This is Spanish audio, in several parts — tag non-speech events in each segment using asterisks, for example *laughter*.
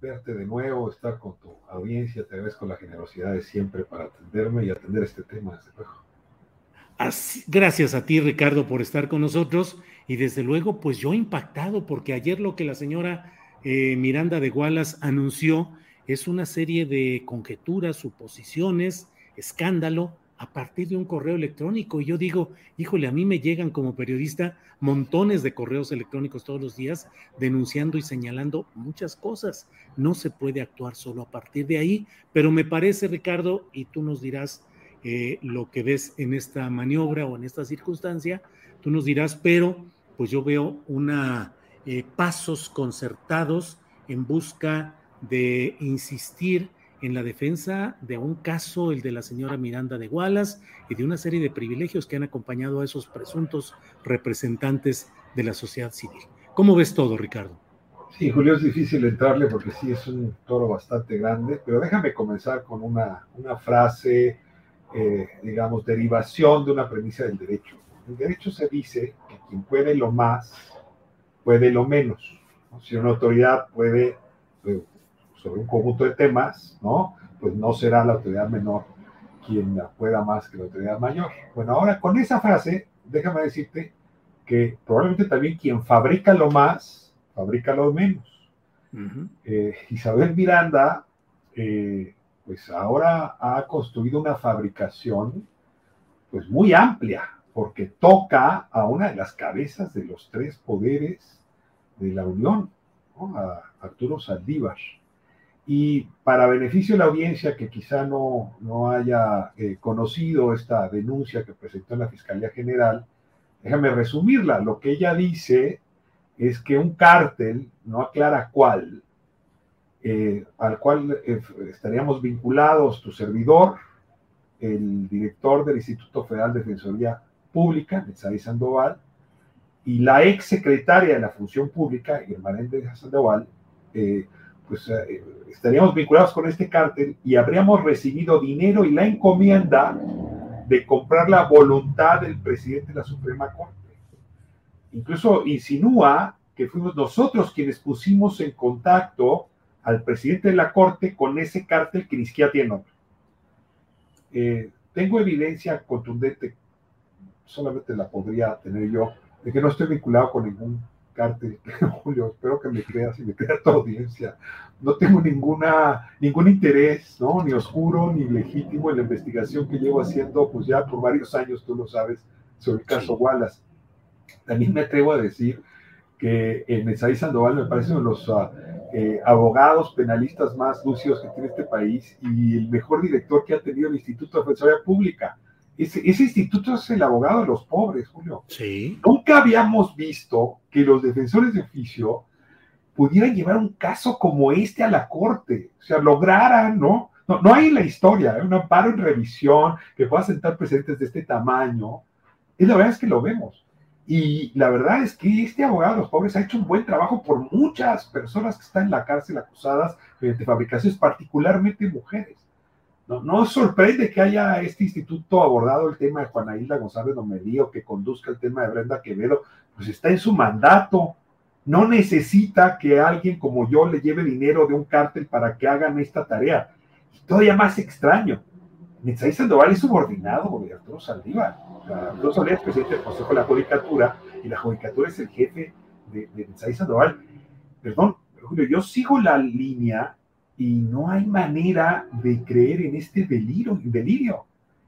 verte de nuevo, estar con tu audiencia. Te agradezco la generosidad de siempre para atenderme y atender este tema, desde luego. Gracias a ti, Ricardo, por estar con nosotros. Y desde luego, pues yo impactado, porque ayer lo que la señora eh, Miranda de Gualas anunció es una serie de conjeturas, suposiciones, escándalo a partir de un correo electrónico. Y yo digo, híjole, a mí me llegan como periodista montones de correos electrónicos todos los días denunciando y señalando muchas cosas. No se puede actuar solo a partir de ahí, pero me parece, Ricardo, y tú nos dirás eh, lo que ves en esta maniobra o en esta circunstancia, tú nos dirás, pero pues yo veo una eh, pasos concertados en busca de insistir en la defensa de un caso, el de la señora Miranda de Gualas, y de una serie de privilegios que han acompañado a esos presuntos representantes de la sociedad civil. ¿Cómo ves todo, Ricardo? Sí, Julio, es difícil entrarle porque sí es un toro bastante grande, pero déjame comenzar con una, una frase, eh, digamos, derivación de una premisa del derecho. El derecho se dice que quien puede lo más, puede lo menos. Si una autoridad puede sobre un conjunto de temas, ¿no? Pues no será la autoridad menor quien pueda más que la autoridad mayor. Bueno, ahora con esa frase, déjame decirte que probablemente también quien fabrica lo más, fabrica lo menos. Eh, Isabel Miranda, eh, pues ahora ha construido una fabricación, pues muy amplia, porque toca a una de las cabezas de los tres poderes de la Unión, a Arturo Saldívar. Y para beneficio de la audiencia que quizá no, no haya eh, conocido esta denuncia que presentó en la Fiscalía General, déjame resumirla. Lo que ella dice es que un cártel, no aclara cuál, eh, al cual eh, estaríamos vinculados tu servidor, el director del Instituto Federal de Defensoría Pública, Netzarí Sandoval, y la ex secretaria de la Función Pública, Irma Sandoval, pues eh, estaríamos vinculados con este cártel y habríamos recibido dinero y la encomienda de comprar la voluntad del presidente de la Suprema Corte. Incluso insinúa que fuimos nosotros quienes pusimos en contacto al presidente de la Corte con ese cártel que ni siquiera tiene nombre. Eh, tengo evidencia contundente, solamente la podría tener yo, de que no estoy vinculado con ningún *laughs* Julio, espero que me creas y me crea tu audiencia. No tengo ninguna, ningún interés, ¿no? Ni oscuro ni legítimo en la investigación que llevo haciendo, pues ya por varios años, tú lo sabes, sobre el caso Wallace. También me atrevo a decir que el Mensaí Sandoval me parece uno de los uh, eh, abogados penalistas más lucios que tiene este país y el mejor director que ha tenido el Instituto de Defensoría Pública ese, instituto es el abogado de los pobres, Julio. Sí. Nunca habíamos visto que los defensores de oficio pudieran llevar un caso como este a la corte, o sea, lograran, ¿no? No, no hay en la historia ¿eh? un amparo en revisión que pueda sentar presentes de este tamaño. Y la verdad es que lo vemos. Y la verdad es que este abogado de los pobres ha hecho un buen trabajo por muchas personas que están en la cárcel acusadas mediante fabricaciones, particularmente mujeres. No, no sorprende que haya este instituto abordado el tema de Juana Hilda González Lomelí o que conduzca el tema de Brenda Quevedo, pues está en su mandato, no necesita que alguien como yo le lleve dinero de un cártel para que hagan esta tarea. Y todavía más extraño, Netzaí Sandoval es subordinado de Arturo Saldívar. Arturo Saldívar es presidente del Consejo de la Judicatura y la Judicatura es el jefe de, de Sandoval. Perdón, Julio, yo sigo la línea y no hay manera de creer en este delirio, delirio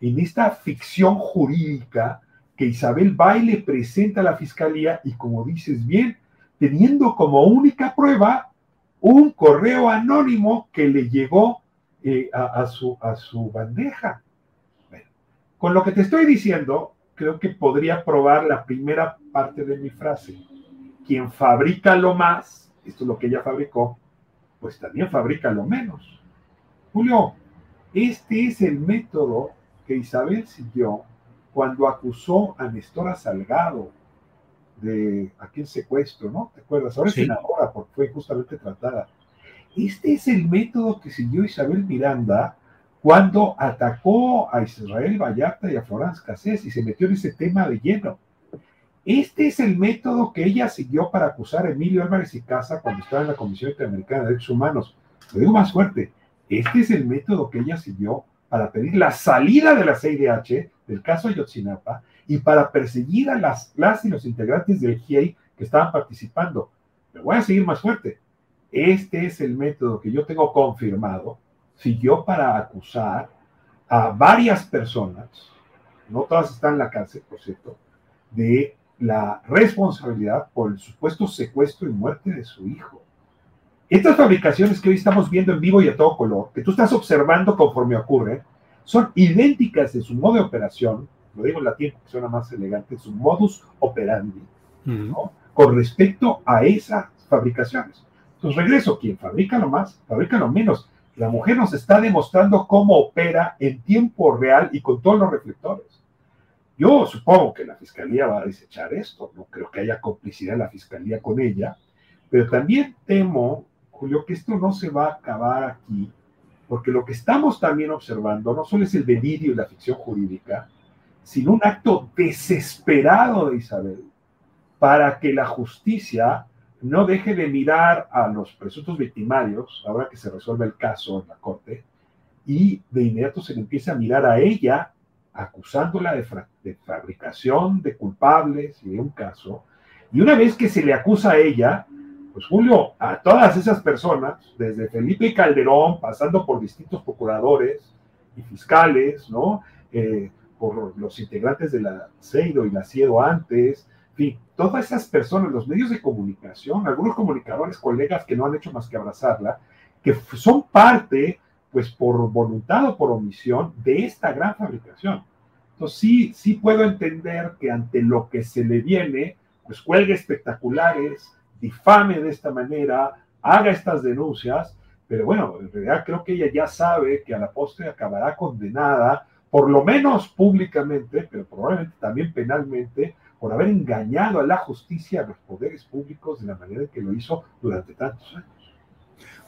en esta ficción jurídica que Isabel Baile presenta a la fiscalía y como dices bien, teniendo como única prueba un correo anónimo que le llegó eh, a, su, a su bandeja. con lo que te estoy diciendo, creo que podría probar la primera parte de mi frase. Quien fabrica lo más, esto es lo que ella fabricó, pues también fabrica lo menos. Julio, este es el método que Isabel siguió cuando acusó a Nestora Salgado de aquel secuestro, ¿no? ¿Te acuerdas? Ahora es senadora porque fue justamente tratada. Este es el método que siguió Isabel Miranda cuando atacó a Israel Vallarta y a Florence Cassés y se metió en ese tema de lleno. Este es el método que ella siguió para acusar a Emilio Álvarez y Casa cuando estaba en la Comisión Interamericana de Derechos Humanos. Lo digo más fuerte, este es el método que ella siguió para pedir la salida de la CIDH del caso Ayotzinapa y para perseguir a las, las y los integrantes del GIEI que estaban participando. Me voy a seguir más fuerte. Este es el método que yo tengo confirmado. Siguió para acusar a varias personas, no todas están en la cárcel, por cierto, de la responsabilidad por el supuesto secuestro y muerte de su hijo. Estas fabricaciones que hoy estamos viendo en vivo y a todo color, que tú estás observando conforme ocurre, son idénticas en su modo de operación, lo digo en latín porque suena más elegante, su modus operandi, con respecto a esas fabricaciones. Entonces regreso, quien fabrica lo más, fabrica lo menos. La mujer nos está demostrando cómo opera en tiempo real y con todos los reflectores. Yo supongo que la fiscalía va a desechar esto, no creo que haya complicidad en la fiscalía con ella, pero también temo Julio, que esto no se va a acabar aquí, porque lo que estamos también observando no solo es el delirio y la ficción jurídica, sino un acto desesperado de Isabel para que la justicia no deje de mirar a los presuntos victimarios, ahora que se resuelve el caso en la corte, y de inmediato se le empieza a mirar a ella acusándola de, fabricación de culpables y de un caso. Y una vez que se le acusa a ella, pues Julio, a todas esas personas, desde Felipe Calderón, pasando por distintos procuradores y fiscales, ¿no? Eh, por los integrantes de la CEIDO y la CIEDO antes, en fin, todas esas personas, los medios de comunicación, algunos comunicadores, colegas que no han hecho más que abrazarla, que son parte, pues por voluntad o por omisión, de esta gran fabricación. Entonces sí, sí puedo entender que ante lo que se le viene, pues cuelgue espectaculares, difame de esta manera, haga estas denuncias, pero bueno, en realidad creo que ella ya sabe que a la postre acabará condenada, por lo menos públicamente, pero probablemente también penalmente, por haber engañado a la justicia, a los poderes públicos de la manera que lo hizo durante tantos años.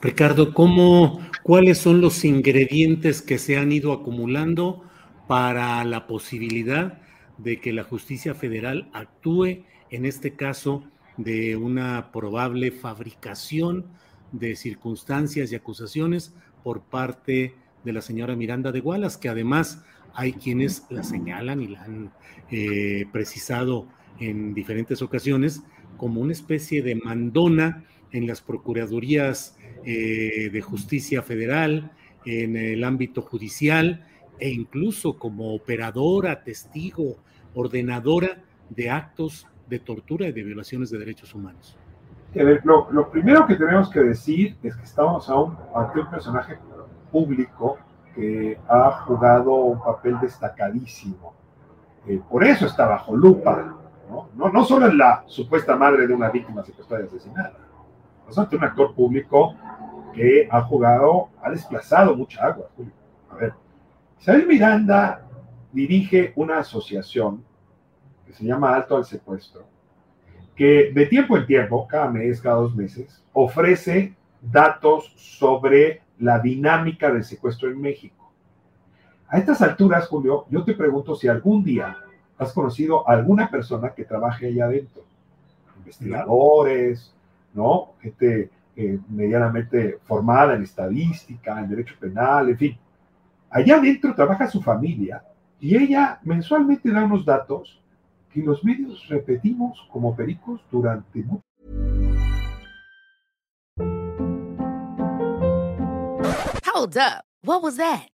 Ricardo, ¿cómo, ¿cuáles son los ingredientes que se han ido acumulando para la posibilidad de que la justicia federal actúe, en este caso, de una probable fabricación de circunstancias y acusaciones por parte de la señora Miranda de Gualas, que además hay quienes la señalan y la han eh, precisado en diferentes ocasiones como una especie de mandona en las procuradurías eh, de justicia federal, en el ámbito judicial e incluso como operadora, testigo, ordenadora de actos de tortura y de violaciones de derechos humanos. Lo, primero que tenemos que decir es que estamos un, ante un personaje público que ha jugado un papel destacadísimo. Eh, por eso está bajo lupa, ¿no? ¿no? No, solo es la supuesta madre de una víctima secuestrada y asesinada, es ante un actor público que ha jugado, ha desplazado mucha agua. A ver, Isabel Miranda dirige una asociación que se llama Alto al Secuestro, que de tiempo en tiempo, cada mes, cada dos meses, ofrece datos sobre la dinámica del secuestro en México. A estas alturas, Julio, yo te pregunto si algún día has conocido a alguna persona que trabaje allá adentro, investigadores, ¿no? Gente eh, medianamente formada en estadística, en derecho penal, en fin. Allá adentro trabaja su familia y ella mensualmente da unos datos que los medios repetimos como pericos durante mucho Hold up.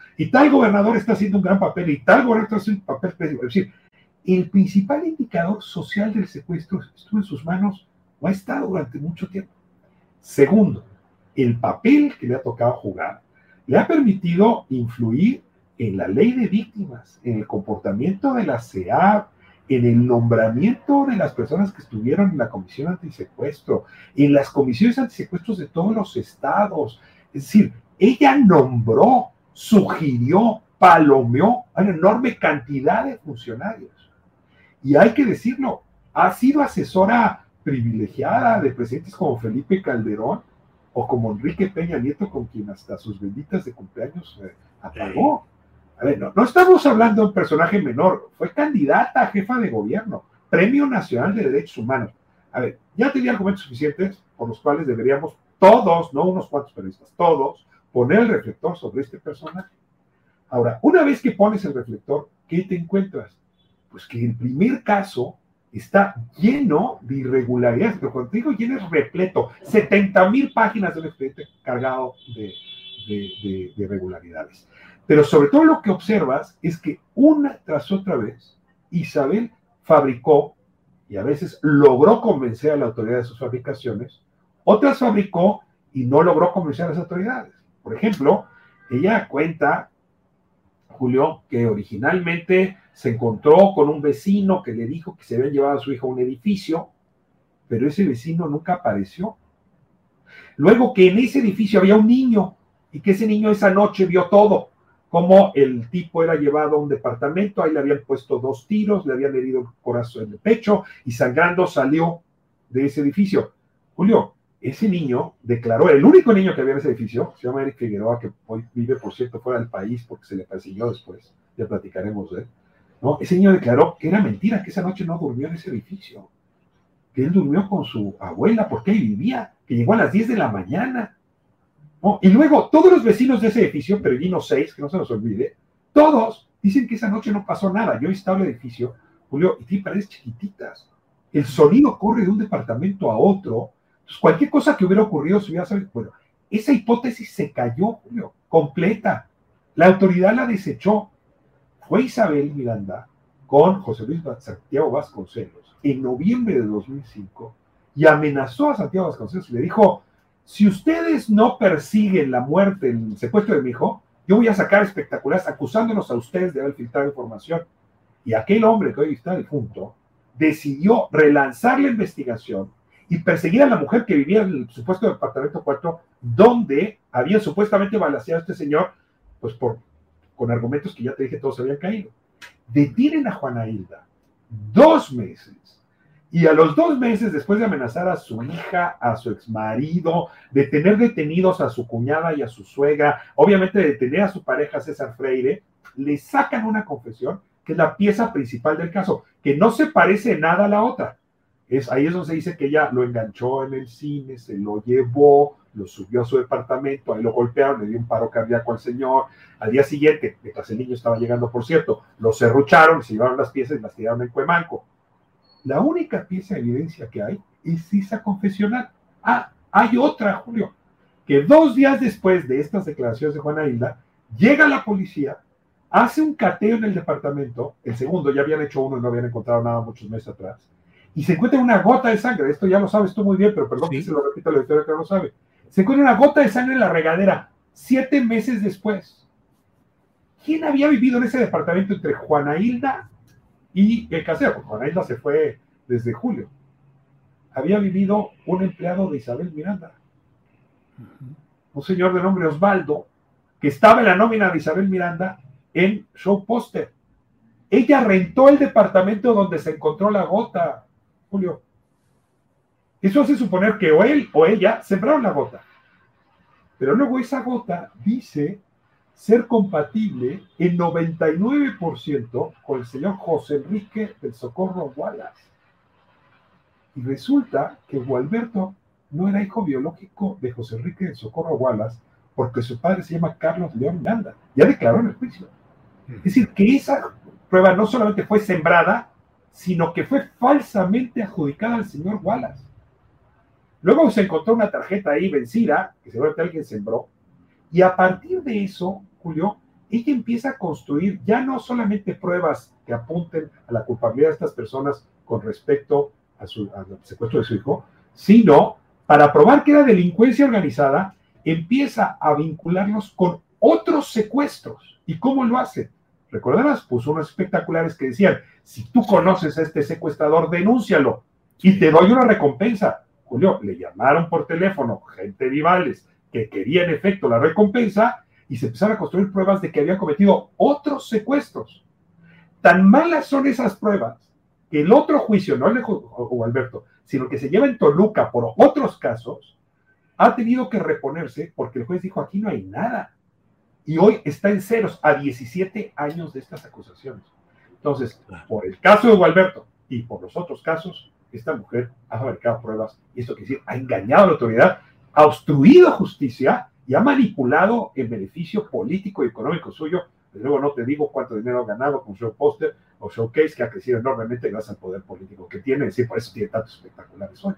Y tal gobernador está haciendo un gran papel y tal gobernador está haciendo un papel pésimo. Es decir, el principal indicador social del secuestro estuvo en sus manos o ha estado durante mucho tiempo. Segundo, el papel que le ha tocado jugar le ha permitido influir en la ley de víctimas, en el comportamiento de la CEAP, en el nombramiento de las personas que estuvieron en la comisión antisecuestro, en las comisiones antisecuestros de todos los estados. Es decir, ella nombró, sugirió, palomeó a una enorme cantidad de funcionarios. Y hay que decirlo, ha sido asesora privilegiada de presidentes como Felipe Calderón o como Enrique Peña Nieto, con quien hasta sus benditas de cumpleaños eh, apagó. A ver, no, no, estamos hablando de un personaje menor, fue candidata a jefa de gobierno, Premio Nacional de Derechos Humanos. A ver, ya tenía argumentos suficientes por los cuales deberíamos todos, no unos cuantos periodistas, todos, poner el reflector sobre este personaje. Ahora, una vez que pones el reflector, ¿qué te encuentras? Pues que el primer caso está lleno de irregularidades, pero cuando digo lleno es repleto, 70 mil páginas del expediente cargado de, de irregularidades. Pero sobre todo lo que observas es que una tras otra vez Isabel fabricó y a veces logró convencer a la autoridad de sus fabricaciones, otras fabricó y no logró convencer a las autoridades. Por ejemplo, ella cuenta, Julio, que originalmente se encontró con un vecino que le dijo que se había llevado a su hijo a un edificio, pero ese vecino nunca apareció. Luego que en ese edificio había un niño y que ese niño esa noche vio todo, como el tipo era llevado a un departamento, ahí le habían puesto dos tiros, le habían herido el corazón en el pecho y sangrando salió de ese edificio. Julio, ese niño declaró, el único niño que había en ese edificio, se llama Eric Figueroa, que hoy vive, por cierto, fuera del país porque se le persiguió después, ya platicaremos de él. ¿no? Ese niño declaró que era mentira, que esa noche no durmió en ese edificio, que él durmió con su abuela porque ahí vivía, que llegó a las 10 de la mañana. ¿no? Y luego todos los vecinos de ese edificio, vino seis, que no se nos olvide, todos dicen que esa noche no pasó nada. Yo en el edificio, Julio, y tiene paredes chiquititas. El sonido corre de un departamento a otro. Entonces, cualquier cosa que hubiera ocurrido se hubiera sabido. Bueno, esa hipótesis se cayó, Julio, completa. La autoridad la desechó fue Isabel Miranda con José Luis Santiago Vasconcelos en noviembre de 2005 y amenazó a Santiago Vasconcelos y le dijo, si ustedes no persiguen la muerte, el secuestro de mi hijo, yo voy a sacar espectaculares acusándonos a ustedes de haber filtrado información. Y aquel hombre que hoy está difunto decidió relanzar la investigación y perseguir a la mujer que vivía en el supuesto departamento 4, donde había supuestamente balaseado a este señor, pues por con argumentos que ya te dije todos habían caído. Detienen a Juana Hilda dos meses. Y a los dos meses, después de amenazar a su hija, a su exmarido, de tener detenidos a su cuñada y a su suegra, obviamente de detener a su pareja César Freire, le sacan una confesión que es la pieza principal del caso, que no se parece nada a la otra. Es, ahí es se dice que ella lo enganchó en el cine, se lo llevó, lo subió a su departamento, ahí lo golpearon, le dio un paro cardíaco al señor. Al día siguiente, mientras el niño estaba llegando, por cierto, lo cerrucharon, se llevaron las piezas y las tiraron en Cuemanco. La única pieza de evidencia que hay es esa confesional. Ah, hay otra, Julio, que dos días después de estas declaraciones de Juana Hilda, llega la policía, hace un cateo en el departamento, el segundo, ya habían hecho uno y no habían encontrado nada muchos meses atrás, y se encuentra una gota de sangre, esto ya lo sabes tú muy bien, pero perdón que se lo repita la historia que no lo sabe, se encuentra una gota de sangre en la regadera, siete meses después. ¿Quién había vivido en ese departamento entre Juana Hilda y el casero? Juana Hilda se fue desde julio. Había vivido un empleado de Isabel Miranda, un señor de nombre Osvaldo, que estaba en la nómina de Isabel Miranda en Show Poster. Ella rentó el departamento donde se encontró la gota, Julio. Eso hace suponer que o él o ella sembraron la gota. Pero luego esa gota dice ser compatible en 99% con el señor José Enrique del Socorro Wallace. Y resulta que Gualberto no era hijo biológico de José Enrique del Socorro Wallace, porque su padre se llama Carlos León Miranda. Ya declaró en el juicio. Es decir, que esa prueba no solamente fue sembrada, sino que fue falsamente adjudicada al señor Wallace. Luego se encontró una tarjeta ahí vencida, que seguramente alguien sembró, y a partir de eso, Julio, ella empieza a construir ya no solamente pruebas que apunten a la culpabilidad de estas personas con respecto a su, al secuestro de su hijo, sino para probar que era delincuencia organizada, empieza a vincularlos con otros secuestros. ¿Y cómo lo hace? Recordarás, puso unos espectaculares que decían, si tú conoces a este secuestrador, denúncialo y te doy una recompensa. Julio, le llamaron por teléfono gente rivales que querían en efecto la recompensa y se empezaron a construir pruebas de que había cometido otros secuestros. Tan malas son esas pruebas que el otro juicio, no el de Alberto, sino que se lleva en Toluca por otros casos, ha tenido que reponerse porque el juez dijo aquí no hay nada. Y hoy está en ceros a 17 años de estas acusaciones. Entonces, por el caso de Gualberto y por los otros casos, esta mujer ha fabricado pruebas y esto quiere decir, ha engañado a la autoridad, ha obstruido justicia y ha manipulado el beneficio político y económico suyo. Desde luego no te digo cuánto dinero ha ganado con Show Poster o Showcase, que ha crecido enormemente gracias al poder político que tiene, es decir, por eso tiene tantos espectaculares hoy.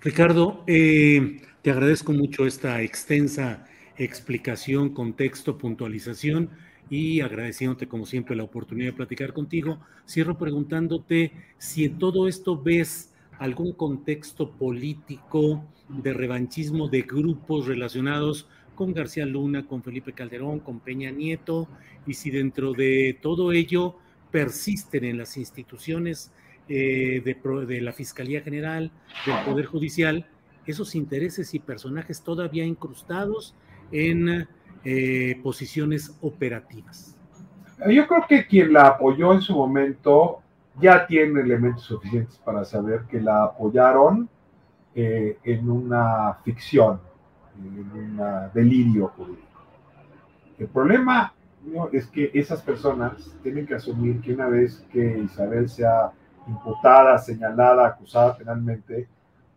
Ricardo, eh, te agradezco mucho esta extensa explicación, contexto, puntualización y agradeciéndote como siempre la oportunidad de platicar contigo. Cierro preguntándote si en todo esto ves algún contexto político de revanchismo de grupos relacionados con García Luna, con Felipe Calderón, con Peña Nieto, y si dentro de todo ello persisten en las instituciones eh, de, la Fiscalía General, del Poder Judicial, esos intereses y personajes todavía incrustados en eh, posiciones operativas. Yo creo que quien la apoyó en su momento ya tiene elementos suficientes para saber que la apoyaron eh, en una ficción, en un delirio jurídico. El problema es que esas personas tienen que asumir que una vez que Isabel sea imputada, señalada, acusada penalmente,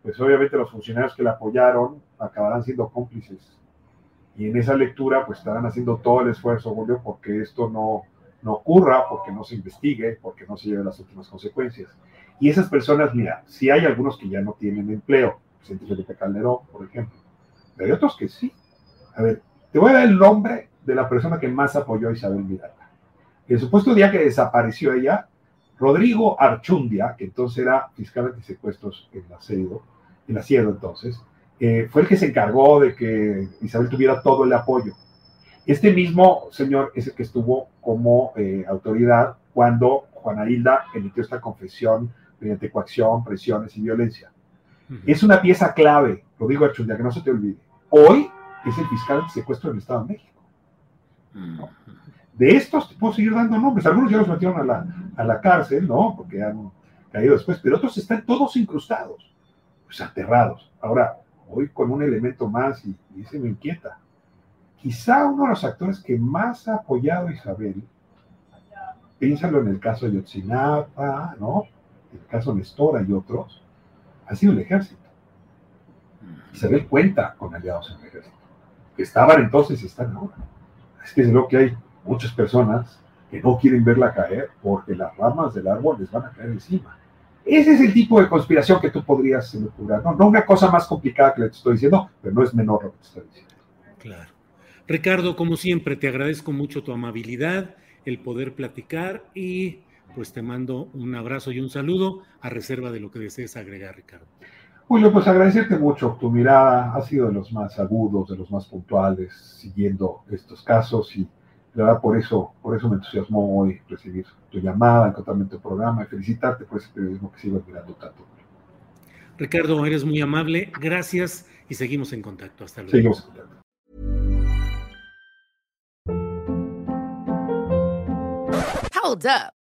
pues obviamente los funcionarios que la apoyaron acabarán siendo cómplices. Y en esa lectura pues estarán haciendo todo el esfuerzo, Julio, porque esto no, no ocurra, porque no se investigue, porque no se lleve las últimas consecuencias. Y esas personas, mira, si hay algunos que ya no tienen empleo, presidente Felipe Calderón, por ejemplo, pero hay otros que sí. A ver, te voy a dar el nombre de la persona que más apoyó a Isabel Miranda. El supuesto día que desapareció ella, Rodrigo Archundia, que entonces era fiscal de secuestros en la CEDO, CIEDO entonces, eh, fue el que se encargó de que Isabel tuviera todo el apoyo. Este mismo señor es el que estuvo como eh, autoridad cuando Juana Hilda emitió esta confesión mediante coacción, presiones y violencia. Es una pieza clave, Rodrigo Archundia, que no se te olvide. Hoy es el fiscal de secuestro del Estado de México. De estos puedo seguir dando nombres. Algunos ya los metieron a la, a la cárcel, ¿no? Porque han caído después, pero otros están todos incrustados, pues aterrados. Ahora, hoy con un elemento más y, ese me inquieta. Quizá uno de los actores que más ha apoyado a Isabel, piénsalo en el caso de Yotzinapa, ¿no? El caso Nestora y otros, ha sido el ejército. Isabel cuenta con aliados en el ejército, que estaban entonces y están ahora es que es lo que hay muchas personas que no quieren verla caer porque las ramas del árbol les van a caer encima. Ese es el tipo de conspiración que tú podrías elucubrar. No, no una cosa más complicada que le estoy diciendo, pero no es menor lo que te estoy diciendo. Claro. Ricardo, como siempre, te agradezco mucho tu amabilidad, el poder platicar y pues te mando un abrazo y un saludo a reserva de lo que desees agregar, Ricardo. Julio, pues agradecerte mucho. Tu mirada ha sido de los más agudos, de los más puntuales, siguiendo estos casos y la verdad por eso, por eso me entusiasmó hoy recibir tu llamada, encontrarme en tu programa y felicitarte por ese periodismo que sigo admirando tanto. Ricardo, eres muy amable, gracias y seguimos en contacto. Hasta luego. Seguimos en contacto. Hold up.